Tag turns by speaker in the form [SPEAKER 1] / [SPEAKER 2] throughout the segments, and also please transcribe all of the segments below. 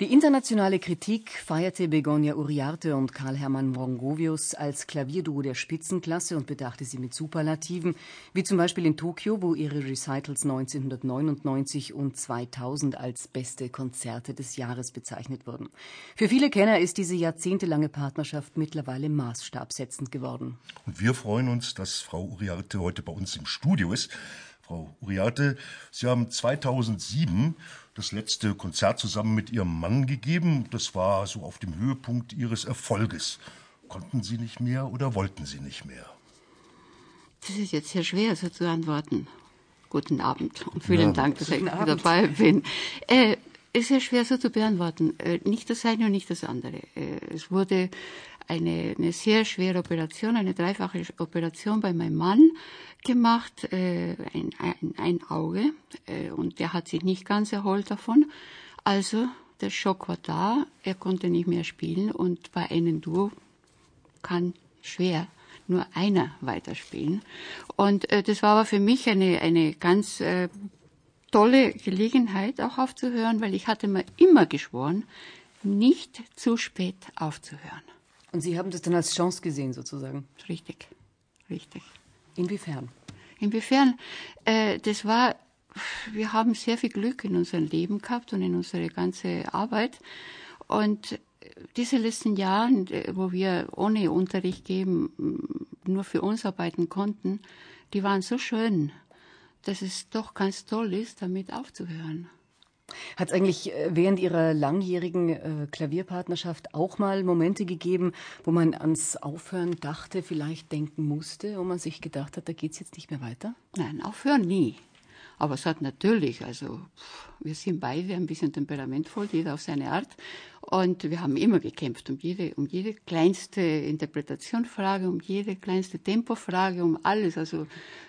[SPEAKER 1] Die internationale Kritik feierte Begonia Uriarte und Karl-Hermann Brongovius als Klavierduo der Spitzenklasse und bedachte sie mit Superlativen, wie zum Beispiel in Tokio, wo ihre Recitals 1999 und 2000 als beste Konzerte des Jahres bezeichnet wurden. Für viele Kenner ist diese jahrzehntelange Partnerschaft mittlerweile maßstabsetzend geworden.
[SPEAKER 2] Und wir freuen uns, dass Frau Uriarte heute bei uns im Studio ist. Frau Uriarte, Sie haben 2007 das letzte Konzert zusammen mit Ihrem Mann gegeben. Das war so auf dem Höhepunkt Ihres Erfolges. Konnten Sie nicht mehr oder wollten Sie nicht mehr?
[SPEAKER 3] Das ist jetzt sehr schwer so zu antworten. Guten Abend und vielen ja, Dank, dass ich dabei bin. Äh, ist sehr schwer so zu beantworten. Äh, nicht das eine und nicht das andere. Äh, es wurde eine, eine sehr schwere Operation, eine dreifache Operation bei meinem Mann gemacht, äh, ein, ein, ein Auge, und der hat sich nicht ganz erholt davon. Also der Schock war da, er konnte nicht mehr spielen und bei einem Duo kann schwer nur einer weiterspielen. Und äh, das war aber für mich eine, eine ganz äh, tolle Gelegenheit, auch aufzuhören, weil ich hatte mir immer geschworen, nicht zu spät aufzuhören.
[SPEAKER 1] Und Sie haben das dann als Chance gesehen, sozusagen?
[SPEAKER 3] Richtig, richtig.
[SPEAKER 1] Inwiefern?
[SPEAKER 3] Inwiefern? Äh, das war, wir haben sehr viel Glück in unserem Leben gehabt und in unserer ganze Arbeit. Und diese letzten Jahre, äh, wo wir ohne Unterricht geben, nur für uns arbeiten konnten, die waren so schön, dass es doch ganz toll ist, damit aufzuhören.
[SPEAKER 1] Hat es eigentlich äh, während Ihrer langjährigen äh, Klavierpartnerschaft auch mal Momente gegeben, wo man ans Aufhören dachte, vielleicht denken musste, wo man sich gedacht hat, da geht es jetzt nicht mehr weiter?
[SPEAKER 3] Nein, aufhören nie. Aber es hat natürlich, also wir sind beide ein bisschen temperamentvoll, jeder auf seine Art. Und wir haben immer gekämpft um jede, um jede kleinste Interpretationsfrage, um jede kleinste Tempofrage, um alles. Also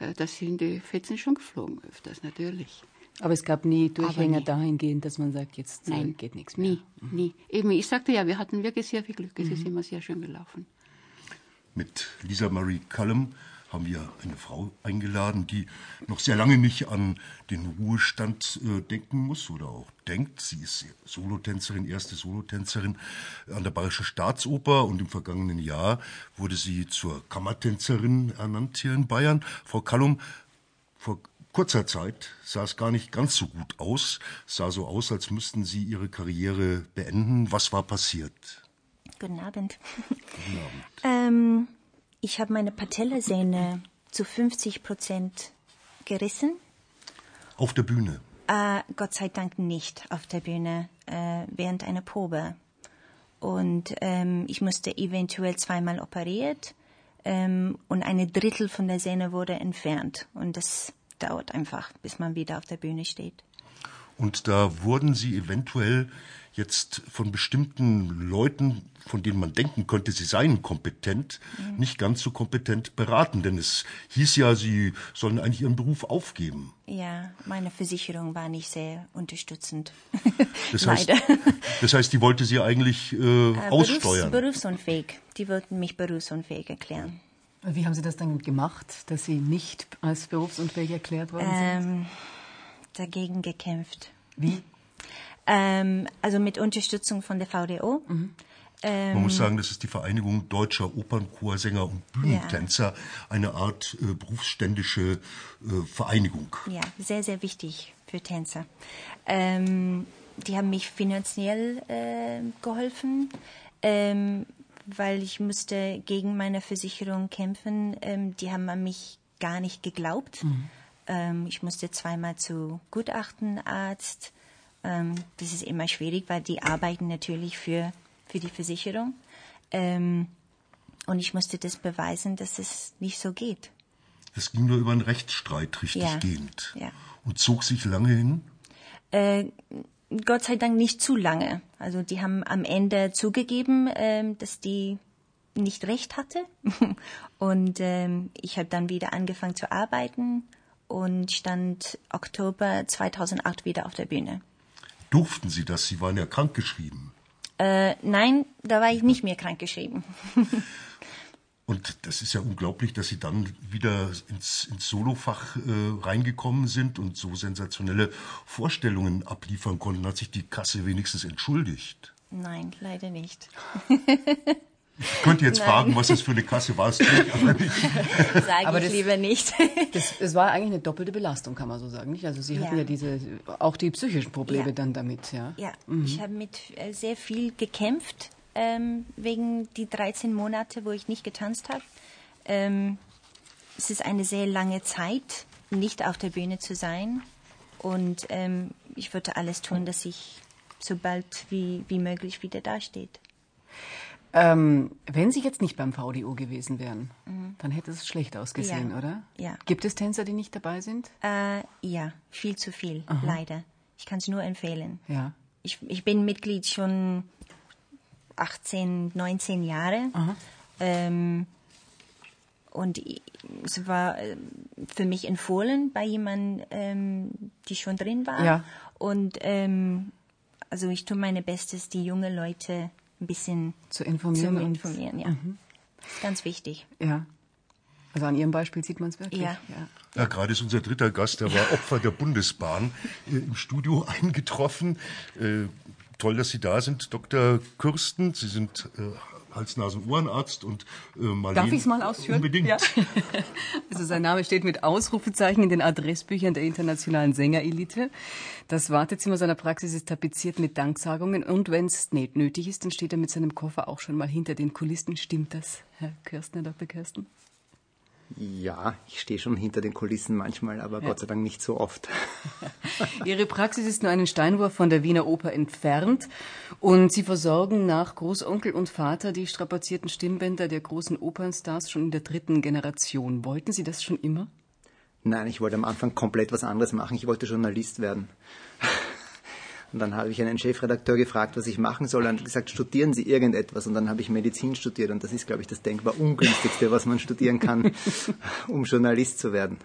[SPEAKER 3] äh, da sind die Fetzen schon geflogen öfters, natürlich.
[SPEAKER 1] Aber es gab nie Durchhänger nie. dahingehend, dass man sagt, jetzt äh, Nein, geht nichts mehr.
[SPEAKER 3] Nie, mhm. nie. Eben, ich sagte ja, wir hatten wirklich sehr viel Glück. Es mhm. ist immer sehr schön gelaufen.
[SPEAKER 2] Mit Lisa Marie Cullum haben wir eine Frau eingeladen, die noch sehr lange nicht an den Ruhestand äh, denken muss oder auch denkt. Sie ist Solotänzerin, erste Solotänzerin an der Bayerischen Staatsoper und im vergangenen Jahr wurde sie zur Kammertänzerin ernannt hier in Bayern. Frau Kallum, vor kurzer Zeit sah es gar nicht ganz so gut aus. Es sah so aus, als müssten Sie Ihre Karriere beenden. Was war passiert?
[SPEAKER 4] Guten Abend. Guten Abend. ähm, ich habe meine Patellasehne zu 50 Prozent gerissen.
[SPEAKER 2] Auf der Bühne?
[SPEAKER 4] Äh, Gott sei Dank nicht auf der Bühne, äh, während einer Probe. Und ähm, ich musste eventuell zweimal operiert ähm, und eine Drittel von der Sehne wurde entfernt. Und das dauert einfach, bis man wieder auf der Bühne steht.
[SPEAKER 2] Und da wurden Sie eventuell jetzt von bestimmten Leuten, von denen man denken könnte, sie seien kompetent, mhm. nicht ganz so kompetent beraten. Denn es hieß ja, Sie sollen eigentlich Ihren Beruf aufgeben.
[SPEAKER 4] Ja, meine Versicherung war nicht sehr unterstützend.
[SPEAKER 2] Das heißt, Leider. Das heißt, die wollte Sie eigentlich äh, äh, aussteuern.
[SPEAKER 4] Berufs berufsunfähig. Die wollten mich berufsunfähig erklären.
[SPEAKER 1] Wie haben Sie das dann gemacht, dass Sie nicht als berufsunfähig erklärt worden sind? Ähm,
[SPEAKER 4] dagegen gekämpft.
[SPEAKER 1] Wie?
[SPEAKER 4] Ähm, also mit Unterstützung von der VDO.
[SPEAKER 2] Mhm. Ähm, Man muss sagen, das ist die Vereinigung deutscher Opernchorsänger und Bühnentänzer, ja. eine Art äh, berufsständische äh, Vereinigung.
[SPEAKER 4] Ja, sehr, sehr wichtig für Tänzer. Ähm, die haben mich finanziell äh, geholfen. Ähm, weil ich musste gegen meine Versicherung kämpfen. Ähm, die haben an mich gar nicht geglaubt. Mhm. Ähm, ich musste zweimal zu Gutachtenarzt. Ähm, das ist immer schwierig, weil die arbeiten natürlich für, für die Versicherung. Ähm, und ich musste das beweisen, dass es nicht so geht.
[SPEAKER 2] Es ging nur über einen Rechtsstreit richtig
[SPEAKER 4] ja.
[SPEAKER 2] gehend.
[SPEAKER 4] Ja.
[SPEAKER 2] Und zog sich lange hin?
[SPEAKER 4] Äh, Gott sei Dank nicht zu lange. Also die haben am Ende zugegeben, ähm, dass die nicht recht hatte. und ähm, ich habe dann wieder angefangen zu arbeiten und stand Oktober 2008 wieder auf der Bühne.
[SPEAKER 2] Durften Sie das? Sie waren ja krankgeschrieben.
[SPEAKER 4] Äh, nein, da war ich nicht mehr krankgeschrieben.
[SPEAKER 2] Und das ist ja unglaublich, dass Sie dann wieder ins, ins Solofach äh, reingekommen sind und so sensationelle Vorstellungen abliefern konnten. Hat sich die Kasse wenigstens entschuldigt?
[SPEAKER 4] Nein, leider nicht.
[SPEAKER 2] Ich könnte jetzt Nein. fragen, was das für eine Kasse war.
[SPEAKER 4] Sage ich lieber nicht.
[SPEAKER 1] Das, das, war eigentlich eine doppelte Belastung, kann man so sagen. Nicht? Also Sie hatten ja, ja diese, auch die psychischen Probleme ja. dann damit. Ja,
[SPEAKER 4] ja. Mhm. ich habe mit äh, sehr viel gekämpft ähm, wegen die 13 Monate, wo ich nicht getanzt habe. Ähm, es ist eine sehr lange Zeit, nicht auf der Bühne zu sein. Und ähm, ich würde alles tun, dass ich so bald wie, wie möglich wieder dasteht.
[SPEAKER 1] Ähm, wenn Sie jetzt nicht beim VDO gewesen wären, mhm. dann hätte es schlecht ausgesehen,
[SPEAKER 4] ja.
[SPEAKER 1] oder?
[SPEAKER 4] Ja.
[SPEAKER 1] Gibt es Tänzer, die nicht dabei sind?
[SPEAKER 4] Äh, ja, viel zu viel, Aha. leider. Ich kann es nur empfehlen.
[SPEAKER 1] Ja.
[SPEAKER 4] Ich, ich bin Mitglied schon 18, 19 Jahre. Ähm, und es war äh, für mich empfohlen bei jemandem, ähm, die schon drin war.
[SPEAKER 1] Ja.
[SPEAKER 4] Und ähm, also ich tue meine Bestes, die junge Leute ein bisschen
[SPEAKER 1] zu informieren.
[SPEAKER 4] Zu informieren ja. Mhm. Ganz wichtig.
[SPEAKER 1] Ja. Also an Ihrem Beispiel sieht man es wirklich.
[SPEAKER 4] Ja.
[SPEAKER 2] ja. ja. gerade ist unser dritter Gast, der war Opfer der Bundesbahn, äh, im Studio eingetroffen. Äh, toll, dass Sie da sind, Dr. Kürsten. Sie sind äh, Hals-Nasen-Ohrenarzt und
[SPEAKER 1] äh, Marlene. Darf ich es mal ausführen?
[SPEAKER 2] Unbedingt. Ja.
[SPEAKER 1] Also sein Name steht mit Ausrufezeichen in den Adressbüchern der internationalen Sängerelite. Das Wartezimmer seiner Praxis ist tapeziert mit Danksagungen und wenn es nötig ist, dann steht er mit seinem Koffer auch schon mal hinter den Kulissen. Stimmt das, Herr Kirsten, Herr Dr. Kirsten?
[SPEAKER 5] Ja, ich stehe schon hinter den Kulissen manchmal, aber ja. Gott sei Dank nicht so oft.
[SPEAKER 1] Ihre Praxis ist nur einen Steinwurf von der Wiener Oper entfernt und Sie versorgen nach Großonkel und Vater die strapazierten Stimmbänder der großen Opernstars schon in der dritten Generation. Wollten Sie das schon immer?
[SPEAKER 5] Nein, ich wollte am Anfang komplett was anderes machen. Ich wollte Journalist werden. Und dann habe ich einen Chefredakteur gefragt, was ich machen soll. Und gesagt, studieren Sie irgendetwas. Und dann habe ich Medizin studiert. Und das ist, glaube ich, das denkbar ungünstigste, was man studieren kann, um Journalist zu werden.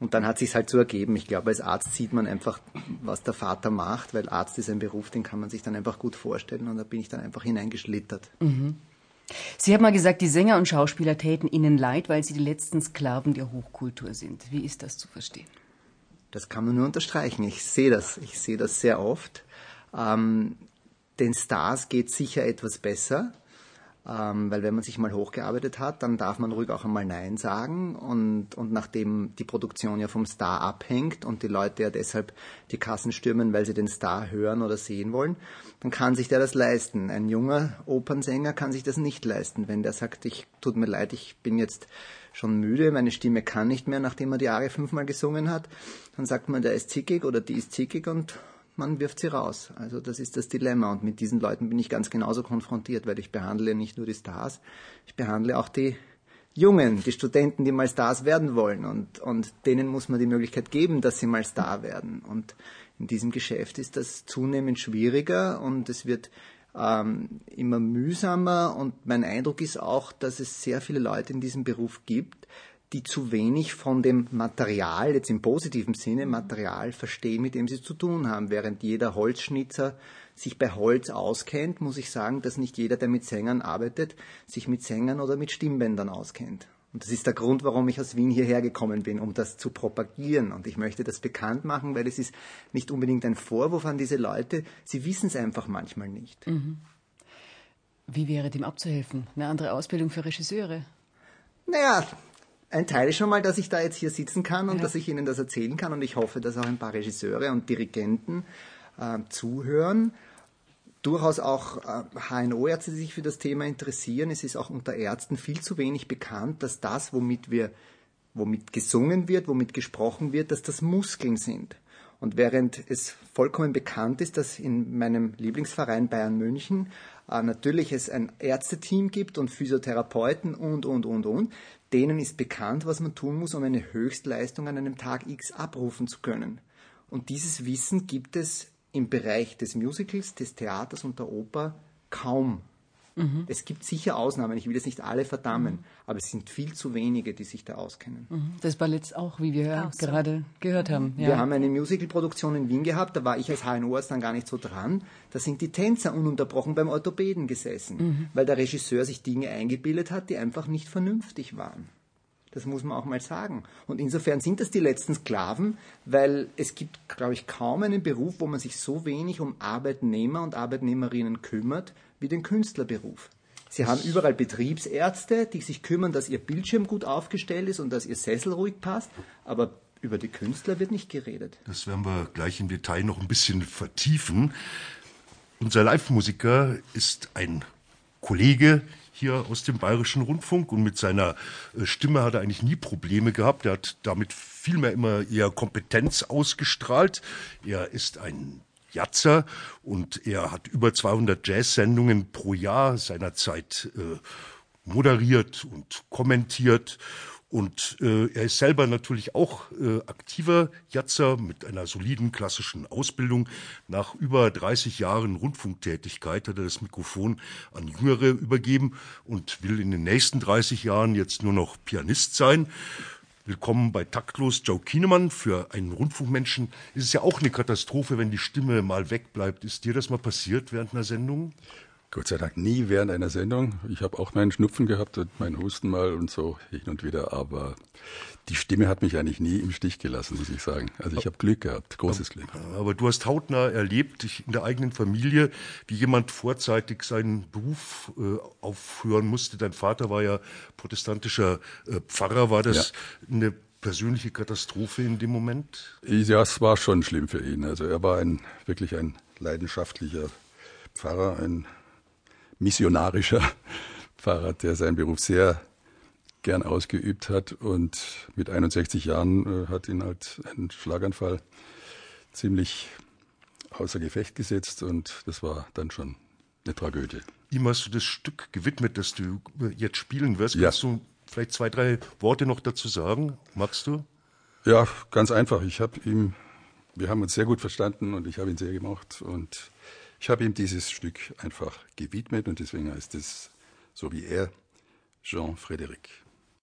[SPEAKER 5] Und dann hat sich halt so ergeben. Ich glaube, als Arzt sieht man einfach, was der Vater macht, weil Arzt ist ein Beruf, den kann man sich dann einfach gut vorstellen. Und da bin ich dann einfach hineingeschlittert.
[SPEAKER 1] Mhm. Sie haben mal gesagt, die Sänger und Schauspieler täten Ihnen leid, weil sie die letzten Sklaven der Hochkultur sind. Wie ist das zu verstehen?
[SPEAKER 5] Das kann man nur unterstreichen. Ich sehe das. Ich sehe das sehr oft. Ähm, den Stars geht sicher etwas besser, ähm, weil wenn man sich mal hochgearbeitet hat, dann darf man ruhig auch einmal Nein sagen. Und, und nachdem die Produktion ja vom Star abhängt und die Leute ja deshalb die Kassen stürmen, weil sie den Star hören oder sehen wollen, dann kann sich der das leisten. Ein junger Opernsänger kann sich das nicht leisten, wenn der sagt, ich tut mir leid, ich bin jetzt schon müde, meine Stimme kann nicht mehr, nachdem er die Arie fünfmal gesungen hat. Dann sagt man, der ist zickig oder die ist zickig und man wirft sie raus. Also das ist das Dilemma und mit diesen Leuten bin ich ganz genauso konfrontiert, weil ich behandle nicht nur die Stars, ich behandle auch die Jungen, die Studenten, die mal Stars werden wollen und, und denen muss man die Möglichkeit geben, dass sie mal Star werden. Und in diesem Geschäft ist das zunehmend schwieriger und es wird ähm, immer mühsamer und mein Eindruck ist auch, dass es sehr viele Leute in diesem Beruf gibt, die zu wenig von dem Material, jetzt im positiven Sinne, Material verstehen, mit dem sie zu tun haben. Während jeder Holzschnitzer sich bei Holz auskennt, muss ich sagen, dass nicht jeder, der mit Sängern arbeitet, sich mit Sängern oder mit Stimmbändern auskennt. Und das ist der Grund, warum ich aus Wien hierher gekommen bin, um das zu propagieren. Und ich möchte das bekannt machen, weil es ist nicht unbedingt ein Vorwurf an diese Leute. Sie wissen es einfach manchmal nicht. Mhm.
[SPEAKER 1] Wie wäre dem abzuhelfen? Eine andere Ausbildung für Regisseure?
[SPEAKER 5] Naja, ein Teil ist schon mal, dass ich da jetzt hier sitzen kann und ja. dass ich Ihnen das erzählen kann. Und ich hoffe, dass auch ein paar Regisseure und Dirigenten äh, zuhören durchaus auch HNO-Ärzte, die sich für das Thema interessieren. Es ist auch unter Ärzten viel zu wenig bekannt, dass das, womit wir, womit gesungen wird, womit gesprochen wird, dass das Muskeln sind. Und während es vollkommen bekannt ist, dass in meinem Lieblingsverein Bayern München äh, natürlich es ein Ärzteteam gibt und Physiotherapeuten und, und, und, und, denen ist bekannt, was man tun muss, um eine Höchstleistung an einem Tag X abrufen zu können. Und dieses Wissen gibt es im Bereich des Musicals, des Theaters und der Oper kaum. Mhm. Es gibt sicher Ausnahmen, ich will jetzt nicht alle verdammen, mhm. aber es sind viel zu wenige, die sich da auskennen.
[SPEAKER 1] Mhm. Das Ballett auch, wie wir auch gerade so. gehört haben.
[SPEAKER 5] Ja. Wir haben eine Musicalproduktion in Wien gehabt, da war ich als HNO-Arzt dann gar nicht so dran. Da sind die Tänzer ununterbrochen beim Orthopäden gesessen, mhm. weil der Regisseur sich Dinge eingebildet hat, die einfach nicht vernünftig waren. Das muss man auch mal sagen. Und insofern sind das die letzten Sklaven, weil es gibt, glaube ich, kaum einen Beruf, wo man sich so wenig um Arbeitnehmer und Arbeitnehmerinnen kümmert, wie den Künstlerberuf. Sie haben überall Betriebsärzte, die sich kümmern, dass ihr Bildschirm gut aufgestellt ist und dass ihr Sessel ruhig passt, aber über die Künstler wird nicht geredet.
[SPEAKER 2] Das werden wir gleich im Detail noch ein bisschen vertiefen. Unser Live-Musiker ist ein Kollege hier aus dem Bayerischen Rundfunk und mit seiner äh, Stimme hat er eigentlich nie Probleme gehabt. Er hat damit vielmehr immer eher Kompetenz ausgestrahlt. Er ist ein Jatzer und er hat über 200 Jazz-Sendungen pro Jahr seinerzeit äh, moderiert und kommentiert und äh, er ist selber natürlich auch äh, aktiver Jatzer mit einer soliden klassischen Ausbildung. Nach über 30 Jahren Rundfunktätigkeit hat er das Mikrofon an Jüngere übergeben und will in den nächsten 30 Jahren jetzt nur noch Pianist sein. Willkommen bei Taktlos, Joe Kienemann. Für einen Rundfunkmenschen ist es ja auch eine Katastrophe, wenn die Stimme mal wegbleibt. Ist dir das mal passiert während einer Sendung?
[SPEAKER 6] Gott sei Dank nie während einer Sendung. Ich habe auch meinen Schnupfen gehabt und meinen Husten mal und so hin und wieder, aber die Stimme hat mich eigentlich nie im Stich gelassen, muss ich sagen. Also ich habe Glück gehabt, großes Glück.
[SPEAKER 2] Aber du hast hautnah erlebt, in der eigenen Familie, wie jemand vorzeitig seinen Beruf äh, aufhören musste. Dein Vater war ja protestantischer äh, Pfarrer. War das ja. eine persönliche Katastrophe in dem Moment?
[SPEAKER 6] Ja, es war schon schlimm für ihn. Also er war ein wirklich ein leidenschaftlicher Pfarrer, ein missionarischer Pfarrer, der seinen Beruf sehr gern ausgeübt hat und mit 61 Jahren äh, hat ihn halt ein Schlaganfall ziemlich außer Gefecht gesetzt und das war dann schon eine Tragödie.
[SPEAKER 2] Ihm hast du das Stück gewidmet, das du jetzt spielen wirst. Ja. Kannst du vielleicht zwei, drei Worte noch dazu sagen? Magst du?
[SPEAKER 6] Ja, ganz einfach. Ich habe ihm, wir haben uns sehr gut verstanden und ich habe ihn sehr gemacht und ich habe ihm dieses Stück einfach gewidmet und deswegen heißt es so wie er Jean Frédéric.